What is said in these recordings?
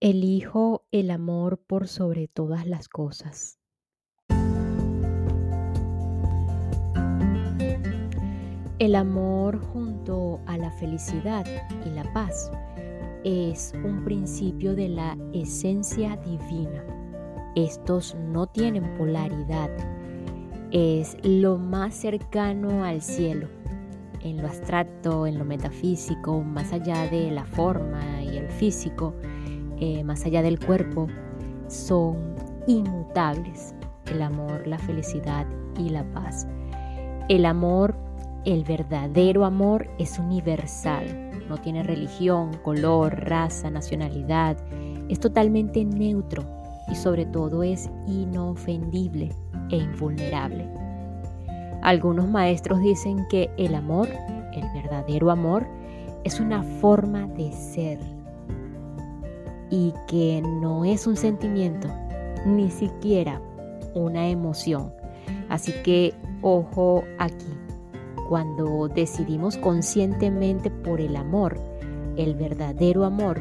Elijo el amor por sobre todas las cosas. El amor junto a la felicidad y la paz es un principio de la esencia divina. Estos no tienen polaridad. Es lo más cercano al cielo, en lo abstracto, en lo metafísico, más allá de la forma y el físico eh, más allá del cuerpo, son inmutables. El amor, la felicidad y la paz. El amor, el verdadero amor, es universal. No tiene religión, color, raza, nacionalidad. Es totalmente neutro y sobre todo es inofendible e invulnerable. Algunos maestros dicen que el amor, el verdadero amor, es una forma de ser, y que no es un sentimiento, ni siquiera una emoción. Así que ojo aquí, cuando decidimos conscientemente por el amor, el verdadero amor,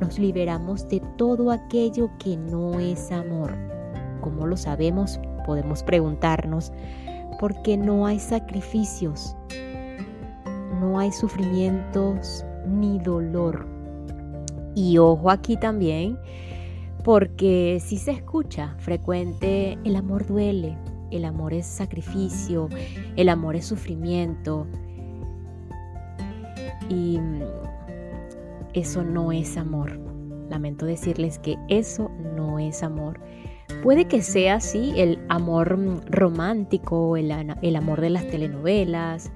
nos liberamos de todo aquello que no es amor. ¿Cómo lo sabemos? Podemos preguntarnos, porque no hay sacrificios, no hay sufrimientos ni dolor y ojo aquí también, porque si se escucha frecuente, el amor duele, el amor es sacrificio, el amor es sufrimiento. Y mm, eso no es amor. Lamento decirles que eso no es amor. Puede que sea así el amor mm, romántico, el, el amor de las telenovelas,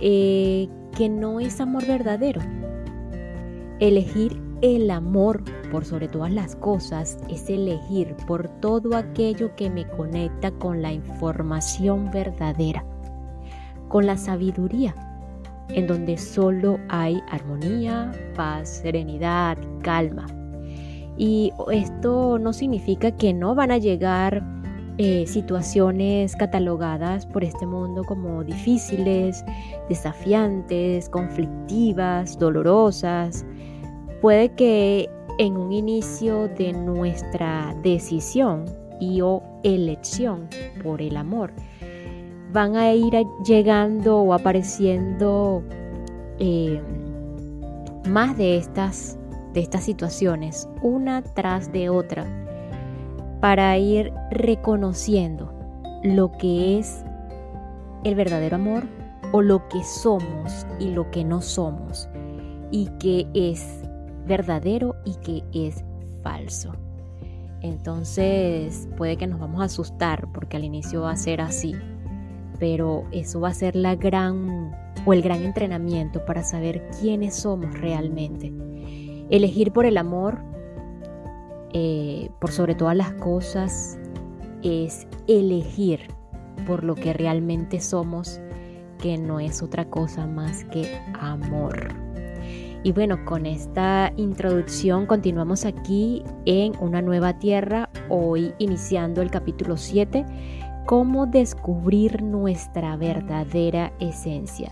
eh, que no es amor verdadero. Elegir el amor por sobre todas las cosas es elegir por todo aquello que me conecta con la información verdadera, con la sabiduría, en donde solo hay armonía, paz, serenidad, calma. Y esto no significa que no van a llegar eh, situaciones catalogadas por este mundo como difíciles, desafiantes, conflictivas, dolorosas, Puede que en un inicio de nuestra decisión y o elección por el amor van a ir llegando o apareciendo eh, más de estas, de estas situaciones, una tras de otra, para ir reconociendo lo que es el verdadero amor o lo que somos y lo que no somos y que es verdadero y que es falso. Entonces puede que nos vamos a asustar porque al inicio va a ser así, pero eso va a ser la gran o el gran entrenamiento para saber quiénes somos realmente. Elegir por el amor, eh, por sobre todas las cosas, es elegir por lo que realmente somos, que no es otra cosa más que amor. Y bueno, con esta introducción continuamos aquí en una nueva tierra, hoy iniciando el capítulo 7, cómo descubrir nuestra verdadera esencia.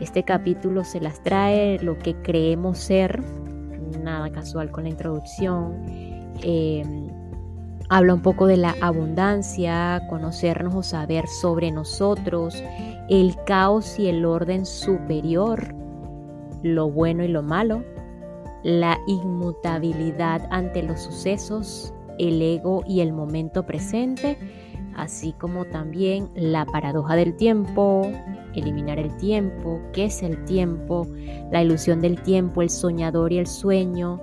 Este capítulo se las trae lo que creemos ser, nada casual con la introducción. Eh, habla un poco de la abundancia, conocernos o saber sobre nosotros, el caos y el orden superior lo bueno y lo malo, la inmutabilidad ante los sucesos, el ego y el momento presente, así como también la paradoja del tiempo, eliminar el tiempo, qué es el tiempo, la ilusión del tiempo, el soñador y el sueño,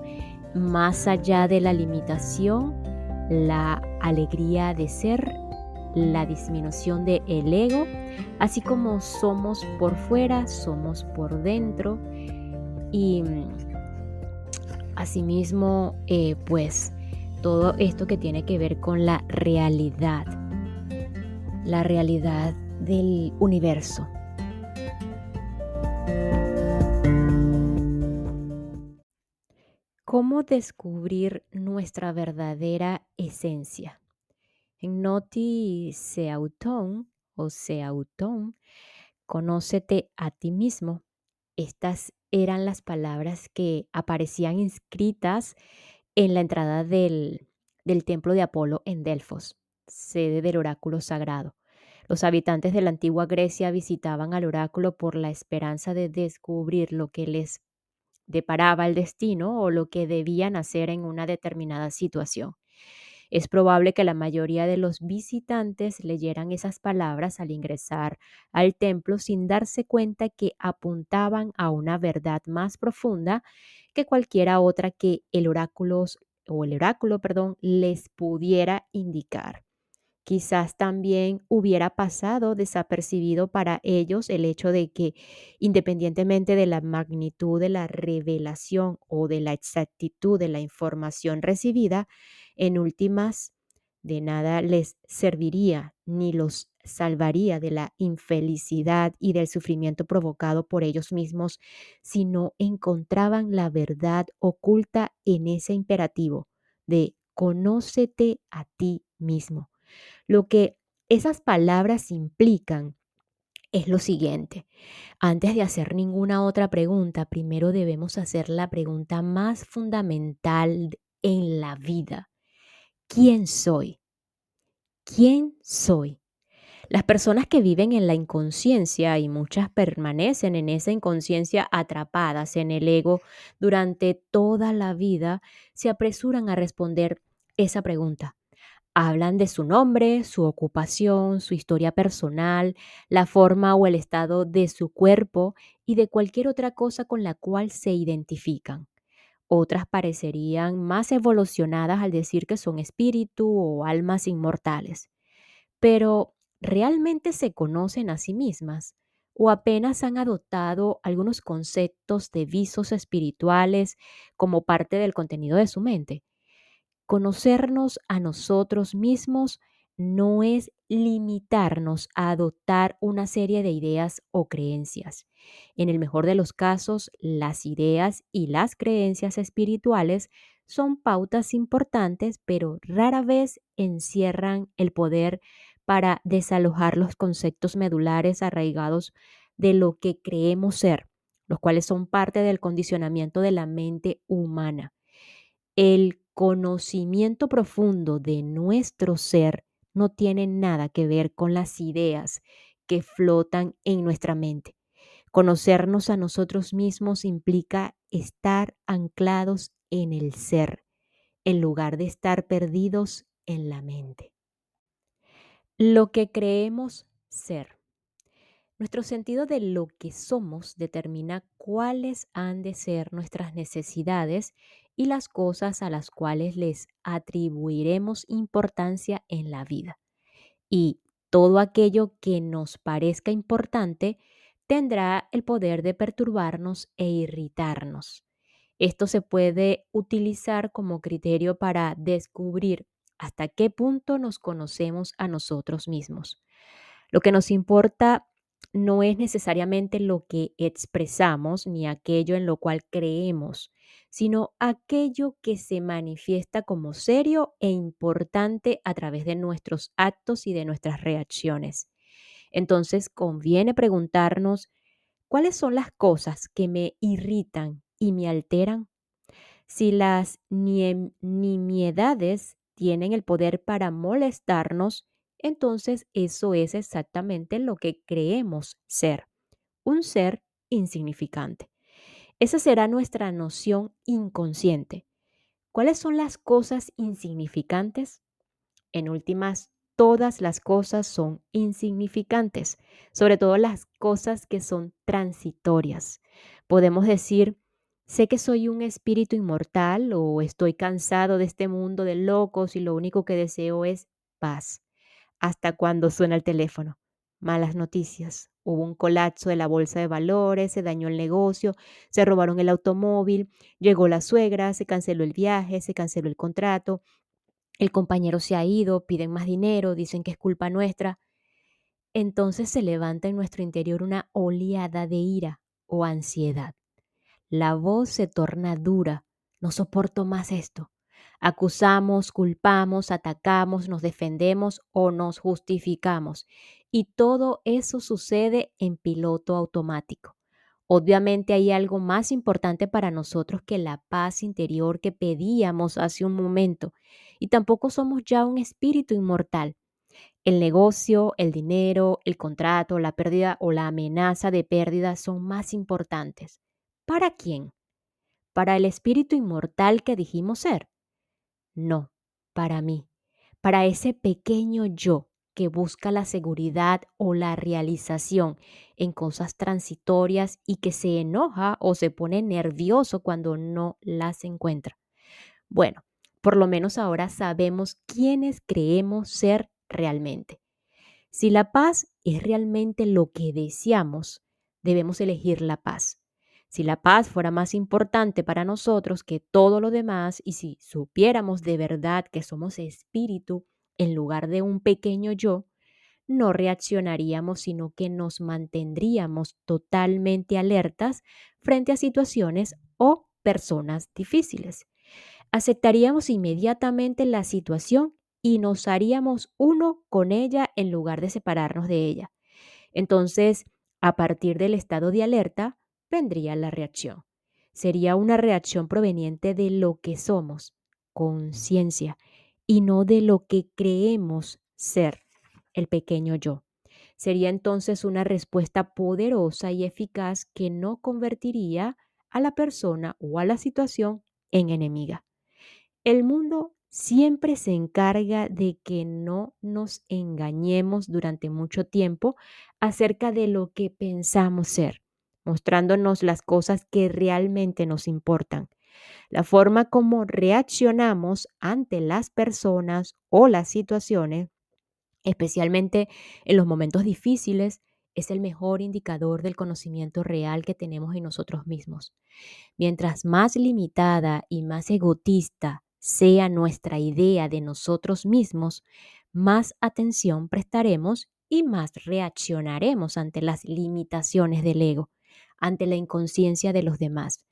más allá de la limitación, la alegría de ser, la disminución del el ego, así como somos por fuera, somos por dentro, y mm, asimismo, eh, pues todo esto que tiene que ver con la realidad, la realidad del universo. ¿Cómo descubrir nuestra verdadera esencia? En Noti Seauton o Seauton, conócete a ti mismo. Estas eran las palabras que aparecían inscritas en la entrada del, del templo de Apolo en Delfos, sede del oráculo sagrado. Los habitantes de la antigua Grecia visitaban al oráculo por la esperanza de descubrir lo que les deparaba el destino o lo que debían hacer en una determinada situación. Es probable que la mayoría de los visitantes leyeran esas palabras al ingresar al templo sin darse cuenta que apuntaban a una verdad más profunda que cualquiera otra que el oráculo o el oráculo, perdón, les pudiera indicar. Quizás también hubiera pasado desapercibido para ellos el hecho de que, independientemente de la magnitud de la revelación o de la exactitud de la información recibida, en últimas, de nada les serviría ni los salvaría de la infelicidad y del sufrimiento provocado por ellos mismos si no encontraban la verdad oculta en ese imperativo de conócete a ti mismo lo que esas palabras implican es lo siguiente. Antes de hacer ninguna otra pregunta, primero debemos hacer la pregunta más fundamental en la vida. ¿Quién soy? ¿Quién soy? Las personas que viven en la inconsciencia y muchas permanecen en esa inconsciencia atrapadas en el ego durante toda la vida, se apresuran a responder esa pregunta. Hablan de su nombre, su ocupación, su historia personal, la forma o el estado de su cuerpo y de cualquier otra cosa con la cual se identifican. Otras parecerían más evolucionadas al decir que son espíritu o almas inmortales. Pero, ¿realmente se conocen a sí mismas? ¿O apenas han adoptado algunos conceptos de visos espirituales como parte del contenido de su mente? Conocernos a nosotros mismos no es limitarnos a adoptar una serie de ideas o creencias. En el mejor de los casos, las ideas y las creencias espirituales son pautas importantes, pero rara vez encierran el poder para desalojar los conceptos medulares arraigados de lo que creemos ser, los cuales son parte del condicionamiento de la mente humana. El conocimiento profundo de nuestro ser no tiene nada que ver con las ideas que flotan en nuestra mente. Conocernos a nosotros mismos implica estar anclados en el ser, en lugar de estar perdidos en la mente. Lo que creemos ser. Nuestro sentido de lo que somos determina cuáles han de ser nuestras necesidades y las cosas a las cuales les atribuiremos importancia en la vida. Y todo aquello que nos parezca importante tendrá el poder de perturbarnos e irritarnos. Esto se puede utilizar como criterio para descubrir hasta qué punto nos conocemos a nosotros mismos. Lo que nos importa no es necesariamente lo que expresamos ni aquello en lo cual creemos, sino aquello que se manifiesta como serio e importante a través de nuestros actos y de nuestras reacciones. Entonces conviene preguntarnos, ¿cuáles son las cosas que me irritan y me alteran? Si las nimiedades tienen el poder para molestarnos, entonces eso es exactamente lo que creemos ser, un ser insignificante. Esa será nuestra noción inconsciente. ¿Cuáles son las cosas insignificantes? En últimas, todas las cosas son insignificantes, sobre todo las cosas que son transitorias. Podemos decir, sé que soy un espíritu inmortal o estoy cansado de este mundo de locos y lo único que deseo es paz hasta cuando suena el teléfono. Malas noticias. Hubo un colapso de la bolsa de valores, se dañó el negocio, se robaron el automóvil, llegó la suegra, se canceló el viaje, se canceló el contrato, el compañero se ha ido, piden más dinero, dicen que es culpa nuestra. Entonces se levanta en nuestro interior una oleada de ira o ansiedad. La voz se torna dura. No soporto más esto. Acusamos, culpamos, atacamos, nos defendemos o nos justificamos. Y todo eso sucede en piloto automático. Obviamente hay algo más importante para nosotros que la paz interior que pedíamos hace un momento, y tampoco somos ya un espíritu inmortal. El negocio, el dinero, el contrato, la pérdida o la amenaza de pérdida son más importantes. ¿Para quién? ¿Para el espíritu inmortal que dijimos ser? No, para mí, para ese pequeño yo que busca la seguridad o la realización en cosas transitorias y que se enoja o se pone nervioso cuando no las encuentra. Bueno, por lo menos ahora sabemos quiénes creemos ser realmente. Si la paz es realmente lo que deseamos, debemos elegir la paz. Si la paz fuera más importante para nosotros que todo lo demás y si supiéramos de verdad que somos espíritu, en lugar de un pequeño yo, no reaccionaríamos, sino que nos mantendríamos totalmente alertas frente a situaciones o personas difíciles. Aceptaríamos inmediatamente la situación y nos haríamos uno con ella en lugar de separarnos de ella. Entonces, a partir del estado de alerta, vendría la reacción. Sería una reacción proveniente de lo que somos, conciencia, y no de lo que creemos ser el pequeño yo. Sería entonces una respuesta poderosa y eficaz que no convertiría a la persona o a la situación en enemiga. El mundo siempre se encarga de que no nos engañemos durante mucho tiempo acerca de lo que pensamos ser, mostrándonos las cosas que realmente nos importan. La forma como reaccionamos ante las personas o las situaciones, especialmente en los momentos difíciles, es el mejor indicador del conocimiento real que tenemos en nosotros mismos. Mientras más limitada y más egotista sea nuestra idea de nosotros mismos, más atención prestaremos y más reaccionaremos ante las limitaciones del ego, ante la inconsciencia de los demás.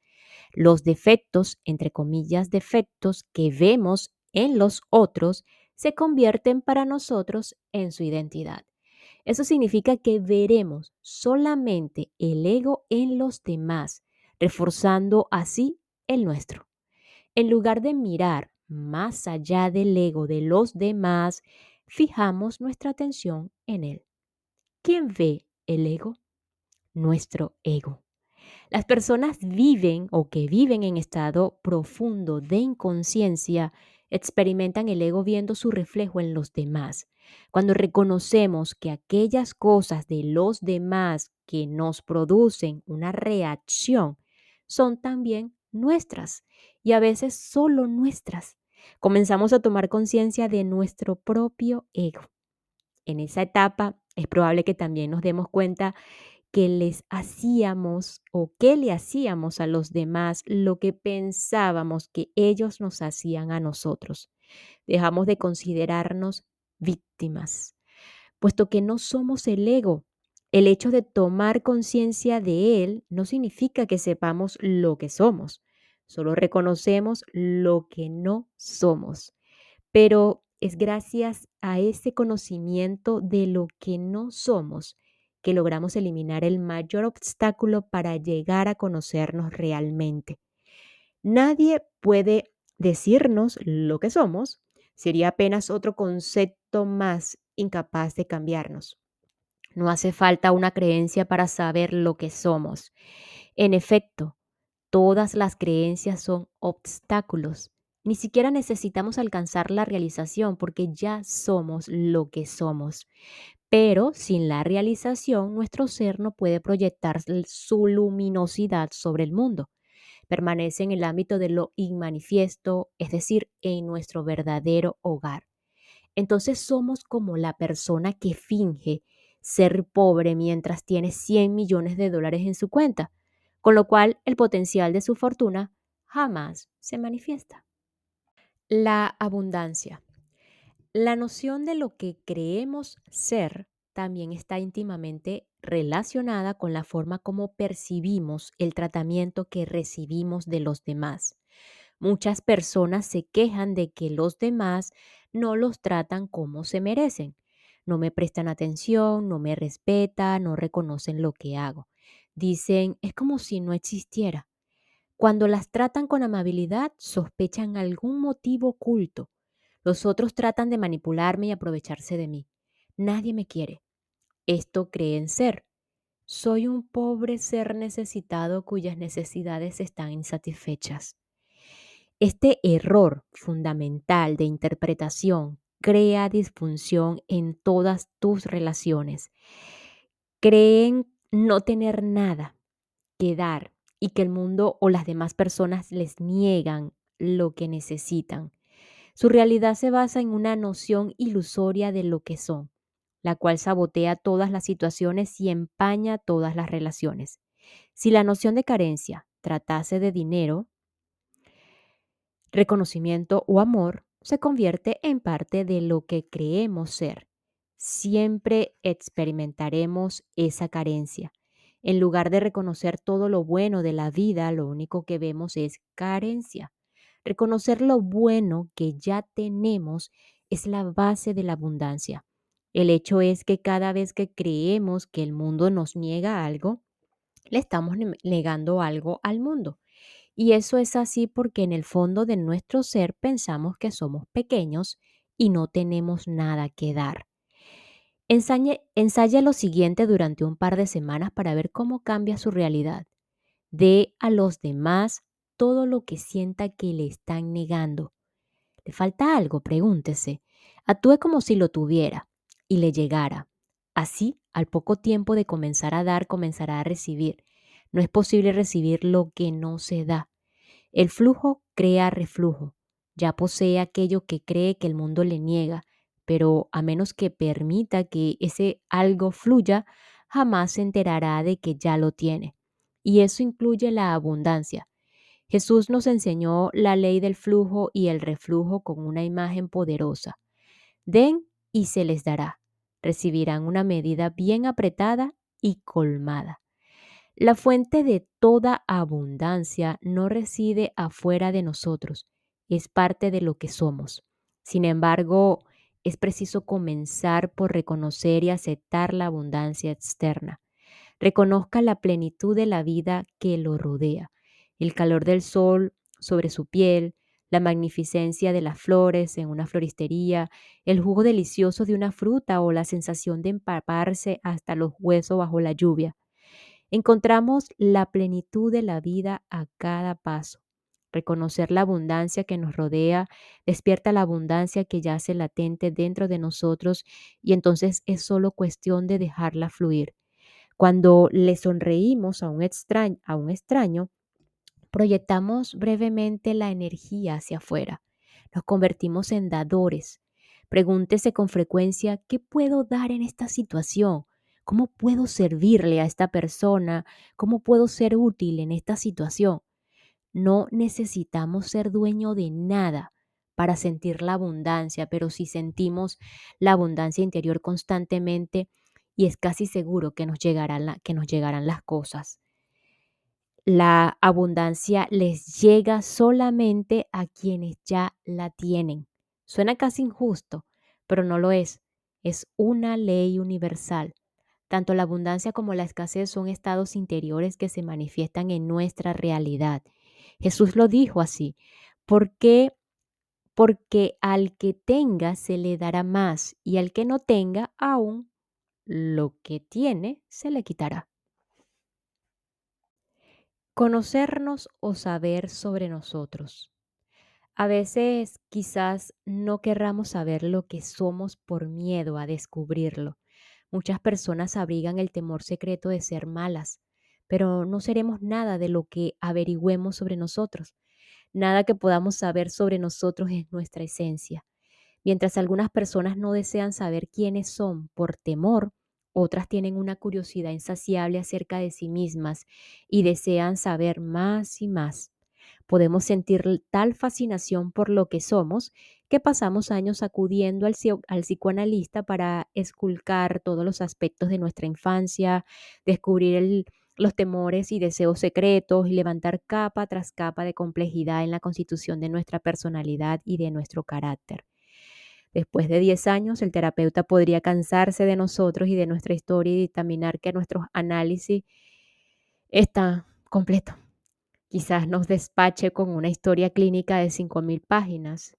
Los defectos, entre comillas, defectos que vemos en los otros, se convierten para nosotros en su identidad. Eso significa que veremos solamente el ego en los demás, reforzando así el nuestro. En lugar de mirar más allá del ego de los demás, fijamos nuestra atención en él. ¿Quién ve el ego? Nuestro ego. Las personas viven o que viven en estado profundo de inconsciencia experimentan el ego viendo su reflejo en los demás. Cuando reconocemos que aquellas cosas de los demás que nos producen una reacción son también nuestras y a veces solo nuestras, comenzamos a tomar conciencia de nuestro propio ego. En esa etapa es probable que también nos demos cuenta que les hacíamos o que le hacíamos a los demás lo que pensábamos que ellos nos hacían a nosotros. Dejamos de considerarnos víctimas, puesto que no somos el ego. El hecho de tomar conciencia de él no significa que sepamos lo que somos, solo reconocemos lo que no somos. Pero es gracias a ese conocimiento de lo que no somos que logramos eliminar el mayor obstáculo para llegar a conocernos realmente. Nadie puede decirnos lo que somos, sería apenas otro concepto más incapaz de cambiarnos. No hace falta una creencia para saber lo que somos. En efecto, todas las creencias son obstáculos. Ni siquiera necesitamos alcanzar la realización porque ya somos lo que somos. Pero sin la realización, nuestro ser no puede proyectar su luminosidad sobre el mundo. Permanece en el ámbito de lo inmanifiesto, es decir, en nuestro verdadero hogar. Entonces somos como la persona que finge ser pobre mientras tiene 100 millones de dólares en su cuenta, con lo cual el potencial de su fortuna jamás se manifiesta. La abundancia. La noción de lo que creemos ser también está íntimamente relacionada con la forma como percibimos el tratamiento que recibimos de los demás. Muchas personas se quejan de que los demás no los tratan como se merecen. No me prestan atención, no me respetan, no reconocen lo que hago. dicen es como si no existiera. Cuando las tratan con amabilidad, sospechan algún motivo oculto. Los otros tratan de manipularme y aprovecharse de mí. Nadie me quiere. Esto creen ser. Soy un pobre ser necesitado cuyas necesidades están insatisfechas. Este error fundamental de interpretación crea disfunción en todas tus relaciones. Creen no tener nada que dar y que el mundo o las demás personas les niegan lo que necesitan. Su realidad se basa en una noción ilusoria de lo que son, la cual sabotea todas las situaciones y empaña todas las relaciones. Si la noción de carencia tratase de dinero, reconocimiento o amor, se convierte en parte de lo que creemos ser. Siempre experimentaremos esa carencia. En lugar de reconocer todo lo bueno de la vida, lo único que vemos es carencia. Reconocer lo bueno que ya tenemos es la base de la abundancia. El hecho es que cada vez que creemos que el mundo nos niega algo, le estamos negando algo al mundo. Y eso es así porque en el fondo de nuestro ser pensamos que somos pequeños y no tenemos nada que dar. Ensaye, lo siguiente durante un par de semanas para ver cómo cambia su realidad. Dé a los demás todo lo que sienta que le están negando. ¿Le falta algo? Pregúntese. Actúe como si lo tuviera y le llegara. Así, al poco tiempo de comenzar a dar, comenzará a recibir. No es posible recibir lo que no se da. El flujo crea reflujo. Ya posee aquello que cree que el mundo le niega pero a menos que permita que ese algo fluya, jamás se enterará de que ya lo tiene. Y eso incluye la abundancia. Jesús nos enseñó la ley del flujo y el reflujo con una imagen poderosa. Den y se les dará. Recibirán una medida bien apretada y colmada. La fuente de toda abundancia no reside afuera de nosotros, es parte de lo que somos. Sin embargo, es preciso comenzar por reconocer y aceptar la abundancia externa. Reconozca la plenitud de la vida que lo rodea, el calor del sol sobre su piel, la magnificencia de las flores en una floristería, el jugo delicioso de una fruta o la sensación de empaparse hasta los huesos bajo la lluvia. Encontramos la plenitud de la vida a cada paso. Reconocer la abundancia que nos rodea despierta la abundancia que yace latente dentro de nosotros y entonces es solo cuestión de dejarla fluir. Cuando le sonreímos a un, extraño, a un extraño, proyectamos brevemente la energía hacia afuera. Nos convertimos en dadores. Pregúntese con frecuencia, ¿qué puedo dar en esta situación? ¿Cómo puedo servirle a esta persona? ¿Cómo puedo ser útil en esta situación? No necesitamos ser dueño de nada para sentir la abundancia, pero si sentimos la abundancia interior constantemente y es casi seguro que nos, llegarán que nos llegarán las cosas. La abundancia les llega solamente a quienes ya la tienen. Suena casi injusto, pero no lo es. Es una ley universal. Tanto la abundancia como la escasez son estados interiores que se manifiestan en nuestra realidad Jesús lo dijo así. ¿Por qué? Porque al que tenga se le dará más y al que no tenga aún lo que tiene se le quitará. Conocernos o saber sobre nosotros. A veces quizás no querramos saber lo que somos por miedo a descubrirlo. Muchas personas abrigan el temor secreto de ser malas, pero no seremos nada de lo que averigüemos sobre nosotros. Nada que podamos saber sobre nosotros es nuestra esencia. Mientras algunas personas no desean saber quiénes son por temor, otras tienen una curiosidad insaciable acerca de sí mismas y desean saber más y más. Podemos sentir tal fascinación por lo que somos que pasamos años acudiendo al, al, psicoanalista para esculcar todos los aspectos de nuestra infancia, descubrir los temores y deseos secretos y levantar capa tras capa de complejidad en la constitución de nuestra personalidad y de nuestro carácter. Después de 10 años, el terapeuta podría cansarse de nosotros y de nuestra historia y dictaminar que nuestros análisis está completo. Quizás nos despache con una historia clínica de 5.000 páginas.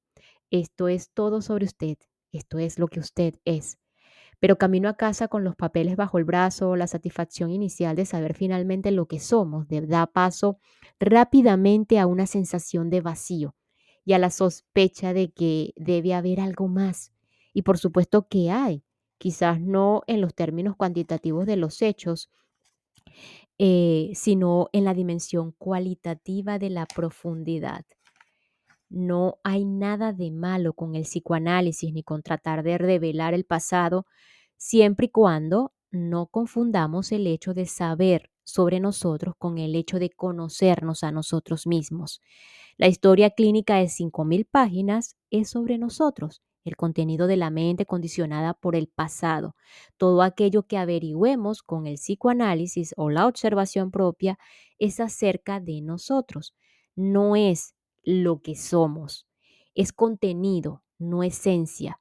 Esto es todo sobre usted. Esto es lo que usted es. Pero camino a casa con los papeles bajo el brazo, la satisfacción inicial de saber finalmente lo que somos, da paso rápidamente a una sensación de vacío y a la sospecha de que debe haber algo más. Y por supuesto que hay, quizás no en los términos cuantitativos de los hechos, eh, sino en la dimensión cualitativa de la profundidad. No hay nada de malo con el psicoanálisis ni con tratar de revelar el pasado, siempre y cuando no confundamos el hecho de saber sobre nosotros con el hecho de conocernos a nosotros mismos. La historia clínica de 5.000 páginas es sobre nosotros, el contenido de la mente condicionada por el pasado. Todo aquello que averigüemos con el psicoanálisis o la observación propia es acerca de nosotros. No es lo que somos. Es contenido, no esencia.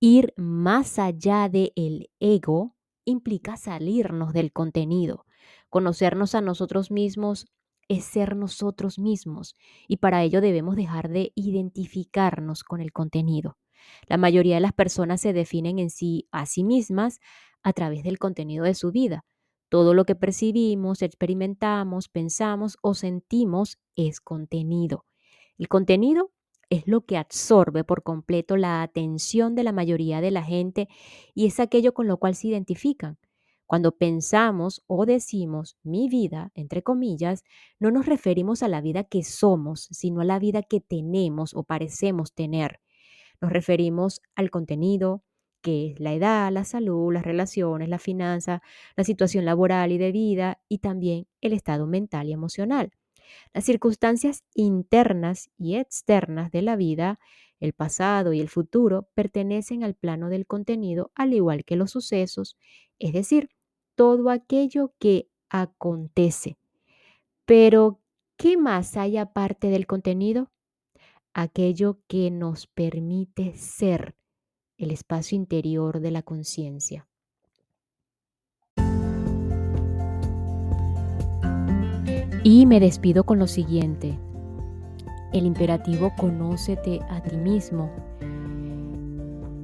Ir más allá del el ego implica salirnos del contenido. Conocernos a nosotros mismos es ser nosotros mismos y para ello debemos dejar de identificarnos con el contenido. La mayoría de las personas se definen en sí a sí mismas a través del contenido de su vida. Todo lo que percibimos, experimentamos, pensamos o sentimos es contenido. El contenido es lo que absorbe por completo la atención de la mayoría de la gente y es aquello con lo cual se identifican. Cuando pensamos o decimos mi vida, entre comillas, no nos referimos a la vida que somos, sino a la vida que tenemos o parecemos tener. Nos referimos al contenido, que es la edad, la salud, las relaciones, la finanza, la situación laboral y de vida y también el estado mental y emocional. Las circunstancias internas y externas de la vida, el pasado y el futuro, pertenecen al plano del contenido, al igual que los sucesos, es decir, todo aquello que acontece. Pero, ¿qué más hay aparte del contenido? Aquello que nos permite ser el espacio interior de la conciencia. Y me despido con lo siguiente. El imperativo conócete a ti mismo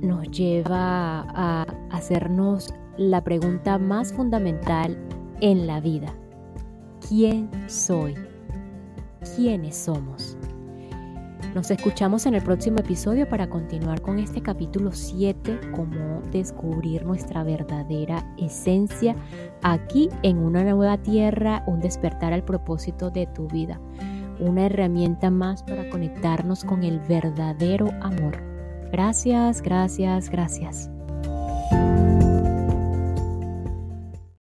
nos lleva a hacernos la pregunta más fundamental en la vida. ¿Quién soy? ¿Quiénes somos? Nos escuchamos en el próximo episodio para continuar con este capítulo 7, cómo descubrir nuestra verdadera esencia aquí en una nueva tierra, un despertar al propósito de tu vida, una herramienta más para conectarnos con el verdadero amor. Gracias, gracias, gracias.